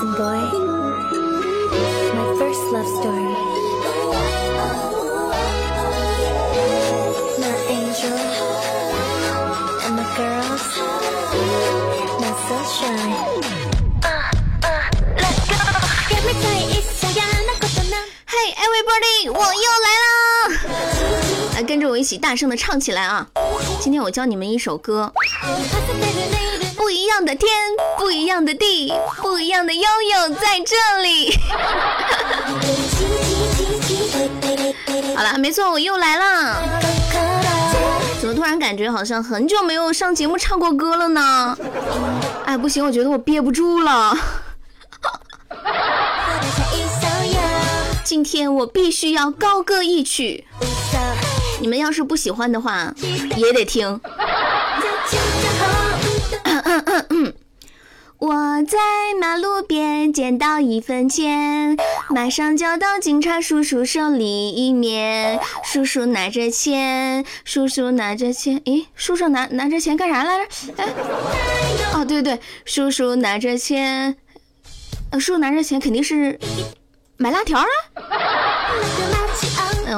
Listen, boy. My first love story. My angel and my girls. My sunshine. Get me tight, it's a yana koto na. 嘿，everybody，我又来啦！来跟着我一起大声的唱起来啊！今天我教你们一首歌，不一样的天，不一样的地，不一样的拥有在这里。好了，没错，我又来啦！怎么突然感觉好像很久没有上节目唱过歌了呢？哎，不行，我觉得我憋不住了。今天我必须要高歌一曲，你们要是不喜欢的话，也得听。我在马路边捡到一分钱，马上交到警察叔叔手里面。叔叔拿着钱，叔叔拿着钱，咦，叔叔拿拿着钱干啥来着？哎，哦，对对，叔叔拿着钱，叔叔拿着钱肯定是买辣条啊。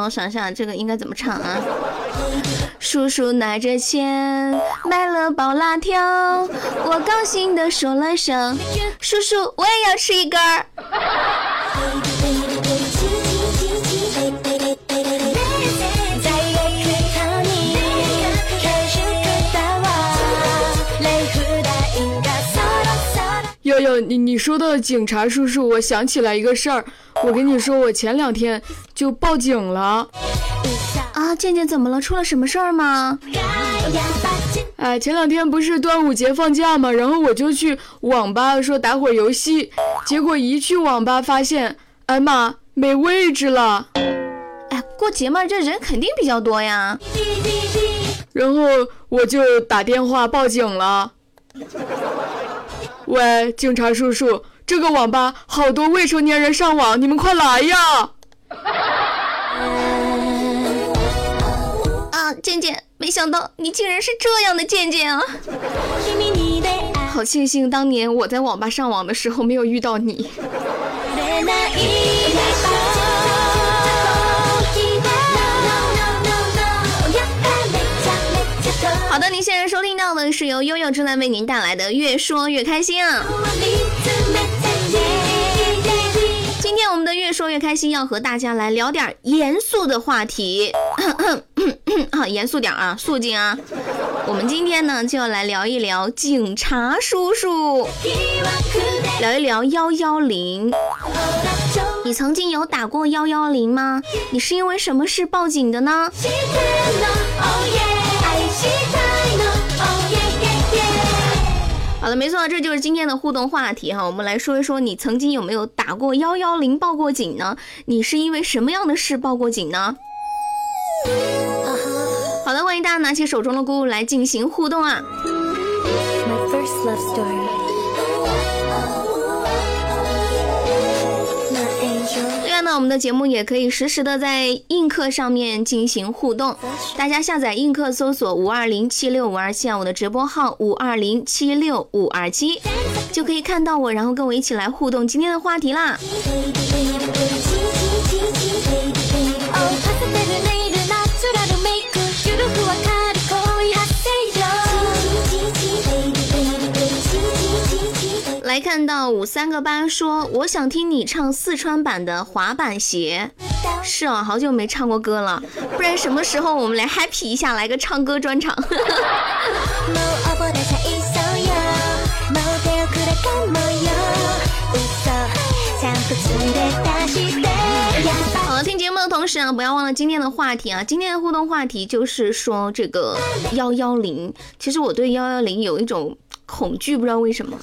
我想想，这个应该怎么唱啊？叔叔拿着钱买了包辣条，我高兴的说了声：“叔叔，我也要吃一根儿。”你你说的警察叔叔，我想起来一个事儿。我跟你说，我前两天就报警了。啊，健健怎么了？出了什么事儿吗？哎，前两天不是端午节放假吗？然后我就去网吧说打会儿游戏，结果一去网吧发现，哎妈，没位置了。哎，过节嘛，这人肯定比较多呀。然后我就打电话报警了。喂，警察叔叔，这个网吧好多未成年人上网，你们快来呀！啊，健健，没想到你竟然是这样的健健啊！好庆幸当年我在网吧上网的时候没有遇到你。的，您现在收听到的是由悠悠正在为您带来的《越说越开心》啊。今天我们的越说越开心要和大家来聊点严肃的话题，啊，严肃点啊，肃静啊。我们今天呢就要来聊一聊警察叔叔，聊一聊幺幺零。你曾经有打过幺幺零吗？你是因为什么事报警的呢？好了，没错，这就是今天的互动话题哈。我们来说一说，你曾经有没有打过幺幺零报过警呢？你是因为什么样的事报过警呢？好的，欢迎大家拿起手中的鼓来进行互动啊！My first love story. 呢，我们的节目也可以实时的在映客上面进行互动。大家下载映客，搜索五二零七六五二七啊，我的直播号五二零七六五二七，就可以看到我，然后跟我一起来互动今天的话题啦。来看到五三个八说，我想听你唱四川版的滑板鞋。是啊，好久没唱过歌了，不然什么时候我们来 happy 一下，来个唱歌专场。好了，听节目的同时啊，不要忘了今天的话题啊。今天的互动话题就是说这个幺幺零。其实我对幺幺零有一种恐惧，不知道为什么。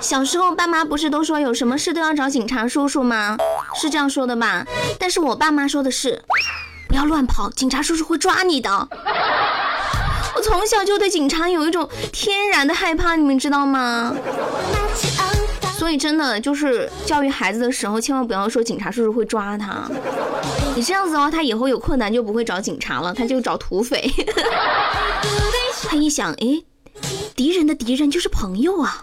小时候爸妈不是都说有什么事都要找警察叔叔吗？是这样说的吧？但是我爸妈说的是，不要乱跑，警察叔叔会抓你的。我从小就对警察有一种天然的害怕，你们知道吗？所以真的就是教育孩子的时候，千万不要说警察叔叔会抓他。你这样子的话，他以后有困难就不会找警察了，他就找土匪。他一想，诶，敌人的敌人就是朋友啊。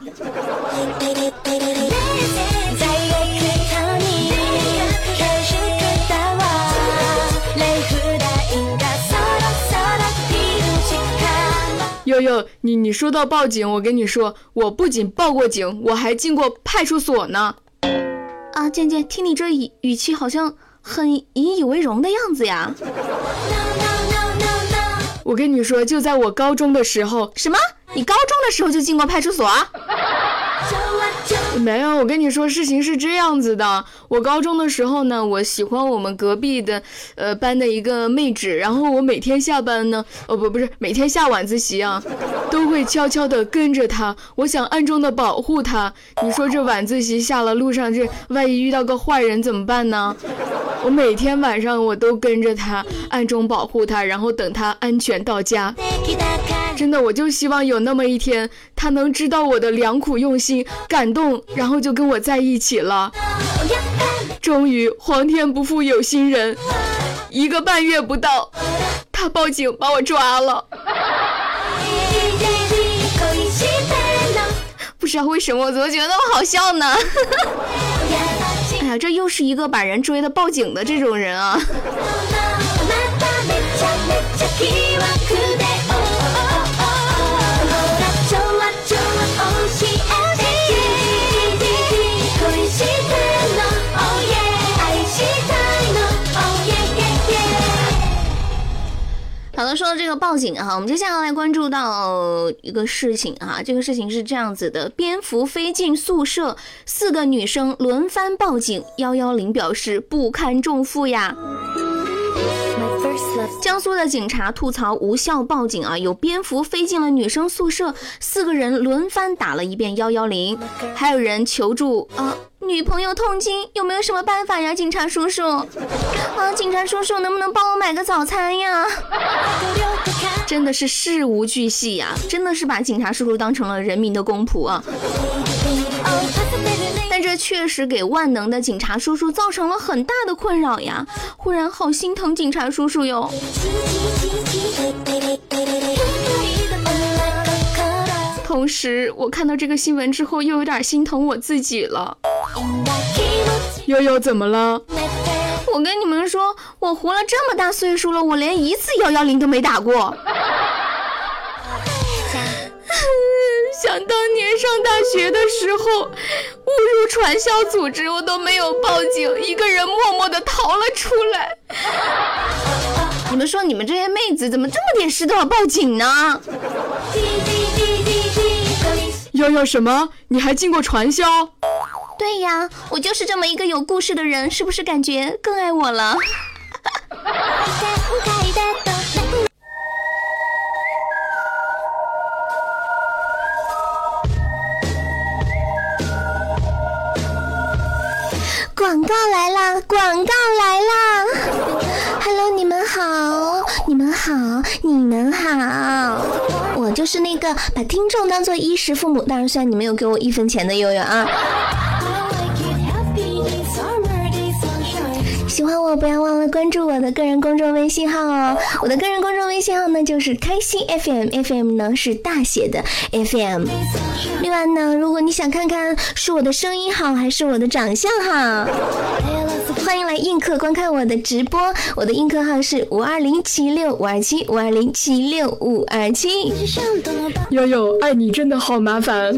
悠悠，你你说到报警，我跟你说，我不仅报过警，我还进过派出所呢。啊，健健，听你这语语气，好像很引以为荣的样子呀。我跟你说，就在我高中的时候，什么？你高中的时候就进过派出所？没有，我跟你说，事情是这样子的。我高中的时候呢，我喜欢我们隔壁的，呃，班的一个妹纸，然后我每天下班呢，哦不，不是每天下晚自习啊，都会悄悄的跟着她，我想暗中的保护她。你说这晚自习下了路上，这万一遇到个坏人怎么办呢？我每天晚上我都跟着她，暗中保护她，然后等她安全到家。真的，我就希望有那么一天，他能知道我的良苦用心，感动，然后就跟我在一起了。终于，皇天不负有心人，一个半月不到，他报警把我抓了。不知道为什么，我怎么觉得那么好笑呢？哎呀，这又是一个把人追的报警的这种人啊！说到这个报警哈，我们接下来关注到一个事情啊，这个事情是这样子的：蝙蝠飞进宿舍，四个女生轮番报警，幺幺零表示不堪重负呀。江苏的警察吐槽无效报警啊，有蝙蝠飞进了女生宿舍，四个人轮番打了一遍幺幺零，还有人求助啊。女朋友痛经，有没有什么办法呀，警察叔叔？啊，警察叔叔，能不能帮我买个早餐呀？真的是事无巨细呀，真的是把警察叔叔当成了人民的公仆啊！这确实给万能的警察叔叔造成了很大的困扰呀，忽然好心疼警察叔叔哟。同时，我看到这个新闻之后，又有点心疼我自己了。悠悠怎么了？我跟你们说，我活了这么大岁数了，我连一次幺幺零都没打过。想当年上大学的时候，误入传销组织，我都没有报警，一个人默默的逃了出来。你们说，你们这些妹子怎么这么点事都要报警呢？要要什么？你还进过传销？对呀，我就是这么一个有故事的人，是不是感觉更爱我了？把听众当做衣食父母，当然虽然你没有给我一分钱的悠悠啊。喜欢我，不要忘了关注我的个人公众微信号哦。我的个人公众微信号呢，就是开心 FM，FM 呢是大写的 FM。另外呢，如果你想看看是我的声音好还是我的长相好，欢迎来映客观看我的直播。我的映客号是五二零七六五二七五二零七六五二七。悠悠，爱你真的好麻烦。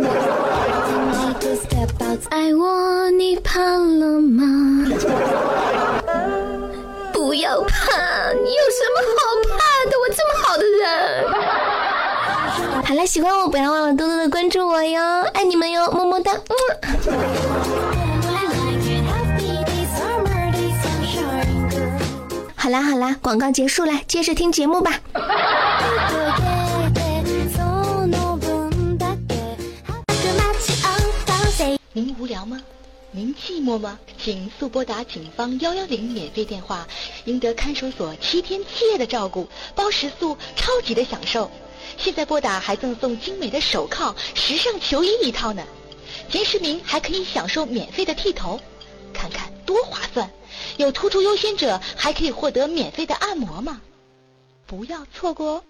爱我，你怕了吗？不要怕，你有什么好怕的？我这么好的人。好了，喜欢我不要忘了多多的关注我哟，爱你们哟，么么哒。好啦好啦，广告结束了，接着听节目吧。您无聊吗？您寂寞吗？请速拨打警方幺幺零免费电话，赢得看守所七天七夜的照顾，包食宿，超级的享受。现在拨打还赠送精美的手铐、时尚球衣一套呢。前十名还可以享受免费的剃头，看看多划算！有突出优先者还可以获得免费的按摩吗？不要错过哦！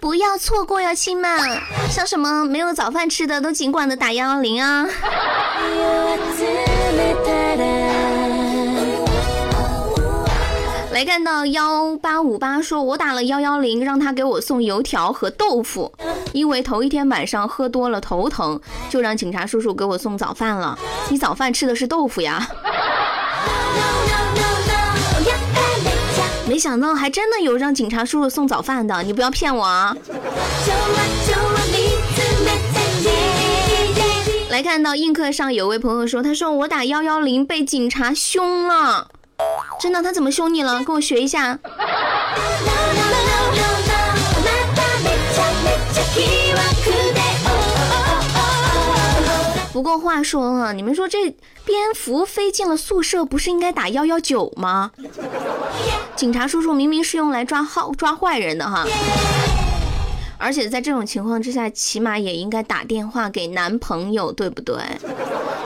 不要错过哟，亲们！像什么没有早饭吃的，都尽管的打幺幺零啊！来看到幺八五八说，我打了幺幺零，让他给我送油条和豆腐，因为头一天晚上喝多了头疼，就让警察叔叔给我送早饭了。你早饭吃的是豆腐呀？没想到还真的有让警察叔叔送早饭的，你不要骗我啊！来看到映客上有位朋友说，他说我打幺幺零被警察凶了，真的？他怎么凶你了？跟我学一下。不过话说啊，你们说这蝙蝠飞进了宿舍，不是应该打幺幺九吗？警察叔叔明明是用来抓好抓坏人的哈。而且在这种情况之下，起码也应该打电话给男朋友，对不对？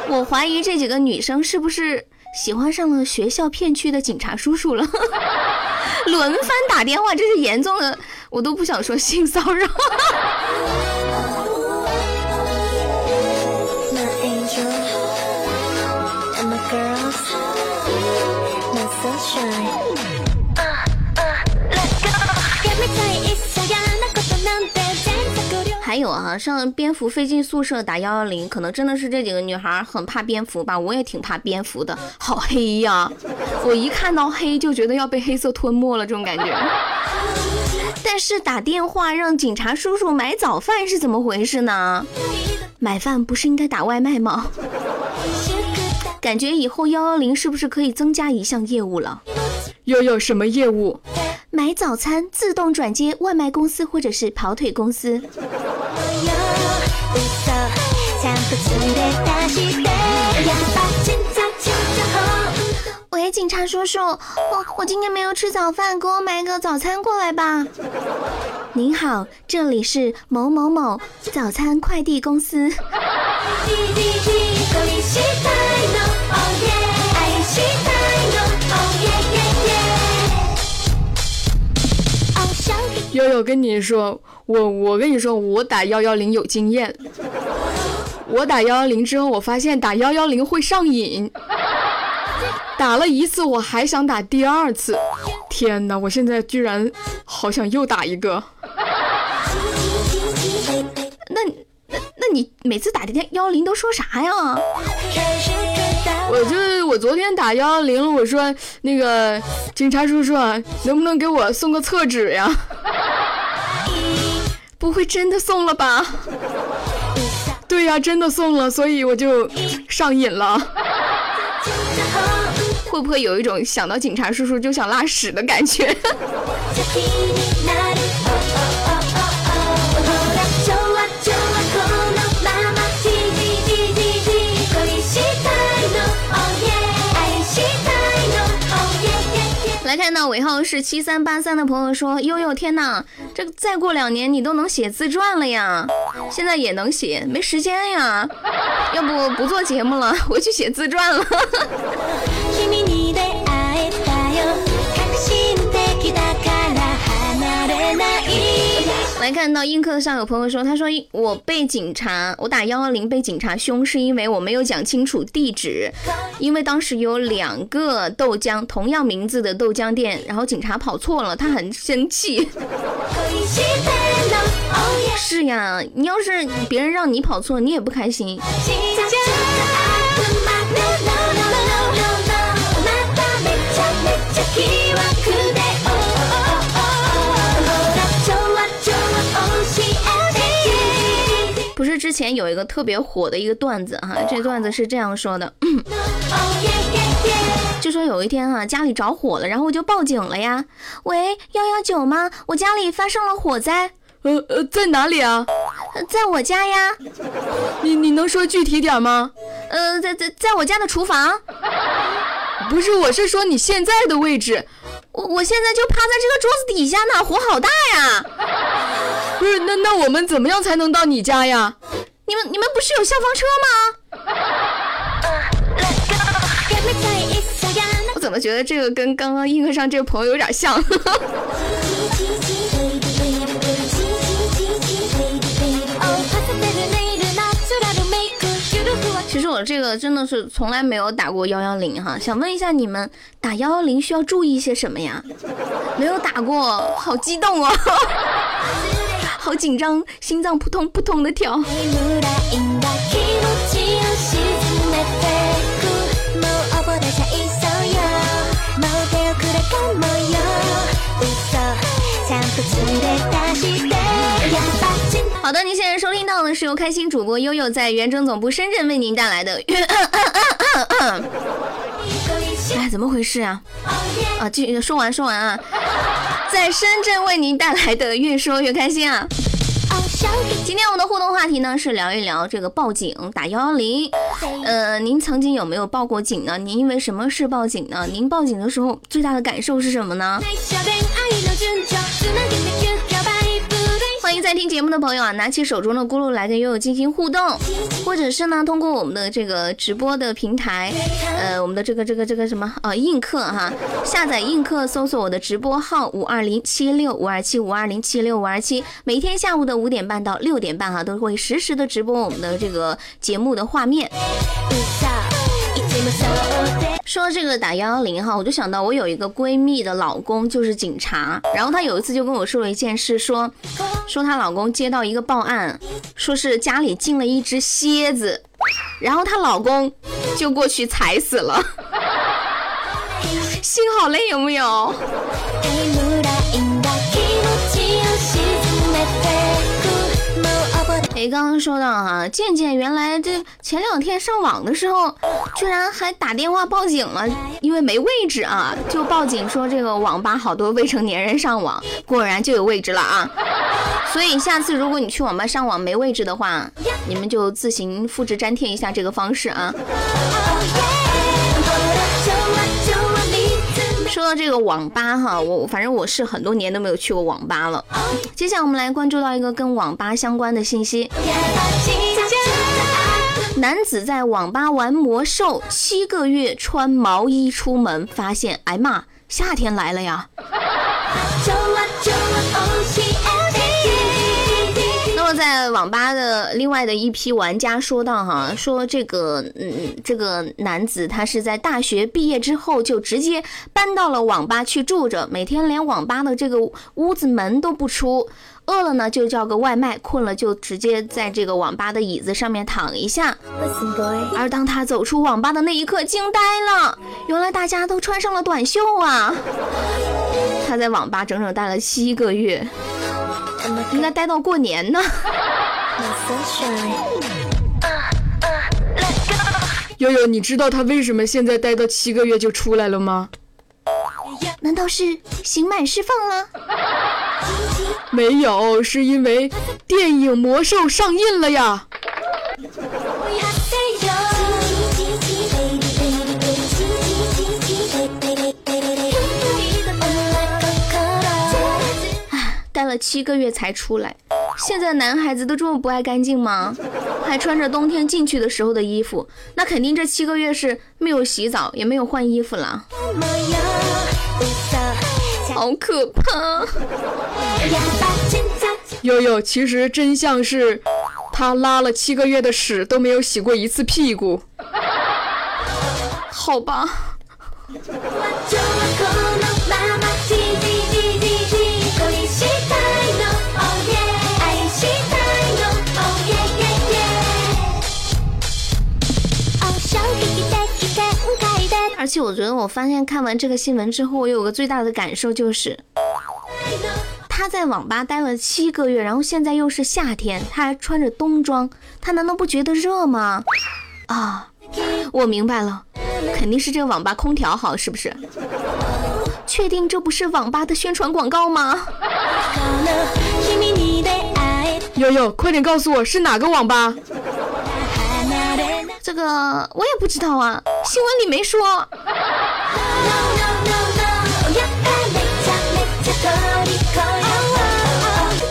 我怀疑这几个女生是不是喜欢上了学校片区的警察叔叔了？轮番打电话，这是严重的，我都不想说性骚扰。还有啊，上蝙蝠飞进宿舍打幺幺零，可能真的是这几个女孩很怕蝙蝠吧？我也挺怕蝙蝠的，好黑呀！我一看到黑就觉得要被黑色吞没了，这种感觉。但是打电话让警察叔叔买早饭是怎么回事呢？买饭不是应该打外卖吗？感觉以后幺幺零是不是可以增加一项业务了？又有什么业务？买早餐自动转接外卖公司或者是跑腿公司。喂，警察叔叔，我我今天没有吃早饭，给我买个早餐过来吧。您好，这里是某某某早餐快递公司。悠悠跟你说，我我跟你说，我打幺幺零有经验。我打幺幺零之后，我发现打幺幺零会上瘾。打了一次，我还想打第二次。天哪，我现在居然好想又打一个。那那那你每次打电幺幺零都说啥呀？我就我昨天打幺幺零，我说那个警察叔叔，能不能给我送个厕纸呀？不会真的送了吧？对呀，真的送了，所以我就上瘾了。会不会有一种想到警察叔叔就想拉屎的感觉？看到尾号是七三八三的朋友说：“悠悠，天呐，这再过两年你都能写自传了呀！现在也能写，没时间呀。要不不做节目了，我去写自传了。”来看到映客上有朋友说，他说我被警察，我打幺幺零被警察凶，是因为我没有讲清楚地址，因为当时有两个豆浆同样名字的豆浆店，然后警察跑错了，他很生气。是呀，你要是别人让你跑错，你也不开心。前有一个特别火的一个段子哈，这段子是这样说的，就说有一天哈家里着火了，然后我就报警了呀，喂幺幺九吗？我家里发生了火灾，呃呃在哪里啊？在我家呀。你你能说具体点吗？呃在在在我家的厨房。不是，我是说你现在的位置。我我现在就趴在这个桌子底下呢，火好大呀！不是，那那我们怎么样才能到你家呀？你们你们不是有消防车吗？我怎么觉得这个跟刚刚映客上这个朋友有点像？其实我我这个真的是从来没有打过幺幺零哈，想问一下你们打幺幺零需要注意些什么呀？没有打过，好激动哦，好紧张，心脏扑通扑通的跳。好的，您现在收听到的是由开心主播悠悠在原征总部深圳为您带来的。哎，怎么回事啊？啊，继续说完说完啊，在深圳为您带来的越说越开心啊。今天我们的互动话题呢是聊一聊这个报警打幺幺零。呃，您曾经有没有报过警呢？您因为什么事报警呢？您报警的时候最大的感受是什么呢？在听节目的朋友啊，拿起手中的咕噜来跟悠悠进行互动，或者是呢通过我们的这个直播的平台，呃，我们的这个这个这个什么啊映客哈，下载映客，搜索我的直播号五二零七六五二七五二零七六五二七，每天下午的五点半到六点半哈，都会实时的直播我们的这个节目的画面。说这个打幺幺零哈，我就想到我有一个闺蜜的老公就是警察，然后她有一次就跟我说了一件事，说说她老公接到一个报案，说是家里进了一只蝎子，然后她老公就过去踩死了，心好累有没有？刚刚说到啊，健健原来这前两天上网的时候，居然还打电话报警了，因为没位置啊，就报警说这个网吧好多未成年人上网，果然就有位置了啊。所以下次如果你去网吧上网没位置的话，你们就自行复制粘贴一下这个方式啊。说到这个网吧哈，我反正我是很多年都没有去过网吧了。接下来我们来关注到一个跟网吧相关的信息：男子在网吧玩魔兽七个月，穿毛衣出门，发现哎妈，夏天来了呀！在网吧的另外的一批玩家说到哈，说这个嗯，这个男子他是在大学毕业之后就直接搬到了网吧去住着，每天连网吧的这个屋子门都不出，饿了呢就叫个外卖，困了就直接在这个网吧的椅子上面躺一下。而当他走出网吧的那一刻，惊呆了，原来大家都穿上了短袖啊！他在网吧整整待了七个月。应该待到过年呢。悠悠，你知道他为什么现在待到七个月就出来了吗？难道是刑满释放了？没有，是因为电影《魔兽》上映了呀。了七个月才出来，现在男孩子都这么不爱干净吗？还穿着冬天进去的时候的衣服，那肯定这七个月是没有洗澡，也没有换衣服了，好可怕！悠悠，其实真相是，他拉了七个月的屎都没有洗过一次屁股，好吧。而且我觉得，我发现看完这个新闻之后，我有个最大的感受就是，他在网吧待了七个月，然后现在又是夏天，他还穿着冬装，他难道不觉得热吗？啊，我明白了，肯定是这个网吧空调好，是不是？确定这不是网吧的宣传广告吗？悠悠，快点告诉我是哪个网吧？这个我也不知道啊，新闻里没说。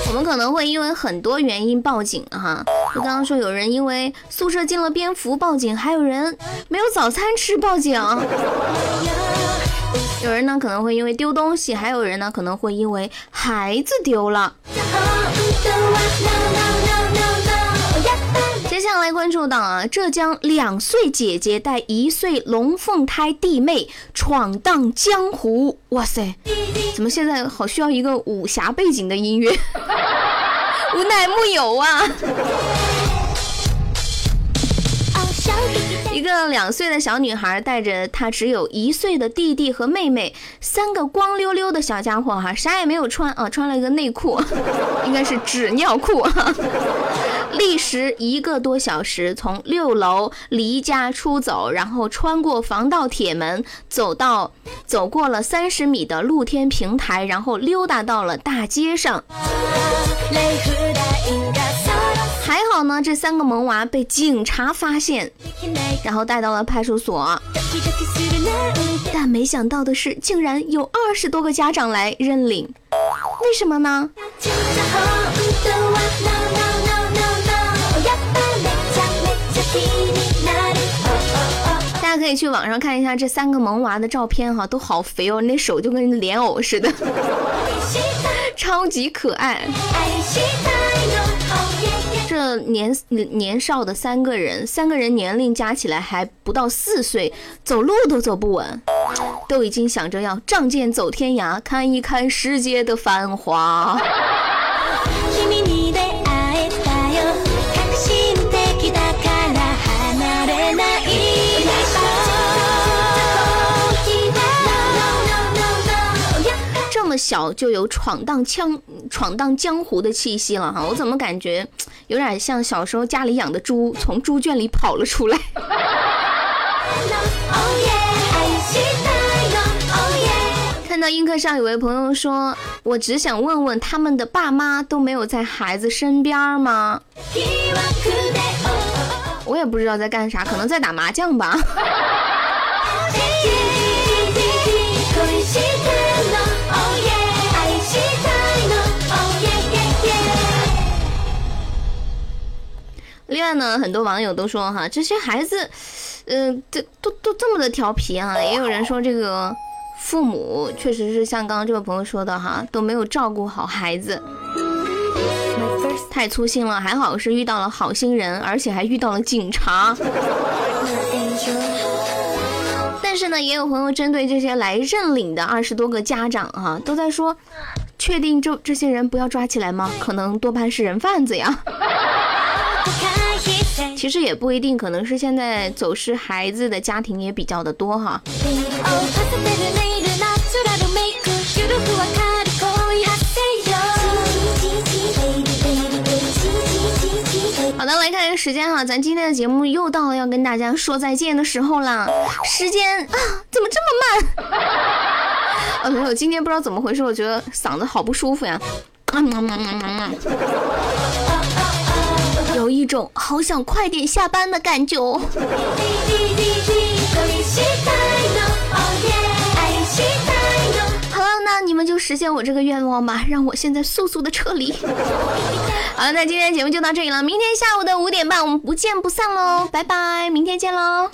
我们可能会因为很多原因报警哈，就刚刚说有人因为宿舍进了蝙蝠报警，还有人没有早餐吃报警，有人呢可能会因为丢东西，还有人呢可能会因为孩子丢了。来关注到啊，浙江两岁姐姐带一岁龙凤胎弟妹闯荡江湖，哇塞，怎么现在好需要一个武侠背景的音乐？无奈木有啊。个两岁的小女孩带着她只有一岁的弟弟和妹妹，三个光溜溜的小家伙哈，啥也没有穿啊，穿了一个内裤，应该是纸尿裤。历时一个多小时，从六楼离家出走，然后穿过防盗铁门，走到走过了三十米的露天平台，然后溜达到了大街上。还好呢，这三个萌娃被警察发现，然后带到了派出所。但没想到的是，竟然有二十多个家长来认领，为什么呢？大家可以去网上看一下这三个萌娃的照片哈，都好肥哦，那手就跟莲藕似的，超级可爱。年年少的三个人，三个人年龄加起来还不到四岁，走路都走不稳，都已经想着要仗剑走天涯，看一看世界的繁华。小就有闯荡枪、闯荡江湖的气息了哈，我怎么感觉 有点像小时候家里养的猪从猪圈里跑了出来？看到映客上有位朋友说，我只想问问他们的爸妈都没有在孩子身边吗？我也不知道在干啥，可能在打麻将吧。另外呢，很多网友都说哈，这些孩子，呃，这都都这么的调皮啊。也有人说这个父母确实是像刚刚这位朋友说的哈，都没有照顾好孩子，太粗心了。还好是遇到了好心人，而且还遇到了警察。但是呢，也有朋友针对这些来认领的二十多个家长哈，都在说，确定这这些人不要抓起来吗？可能多半是人贩子呀。其实也不一定，可能是现在走失孩子的家庭也比较的多哈。好的，来看看时间哈，咱今天的节目又到了要跟大家说再见的时候啦。时间啊，怎么这么慢？啊，没有，今天不知道怎么回事，我觉得嗓子好不舒服呀。有一种好想快点下班的感觉。好了，那你们就实现我这个愿望吧，让我现在速速的撤离。好了，那今天节目就到这里了，明天下午的五点半我们不见不散喽，拜拜，明天见喽。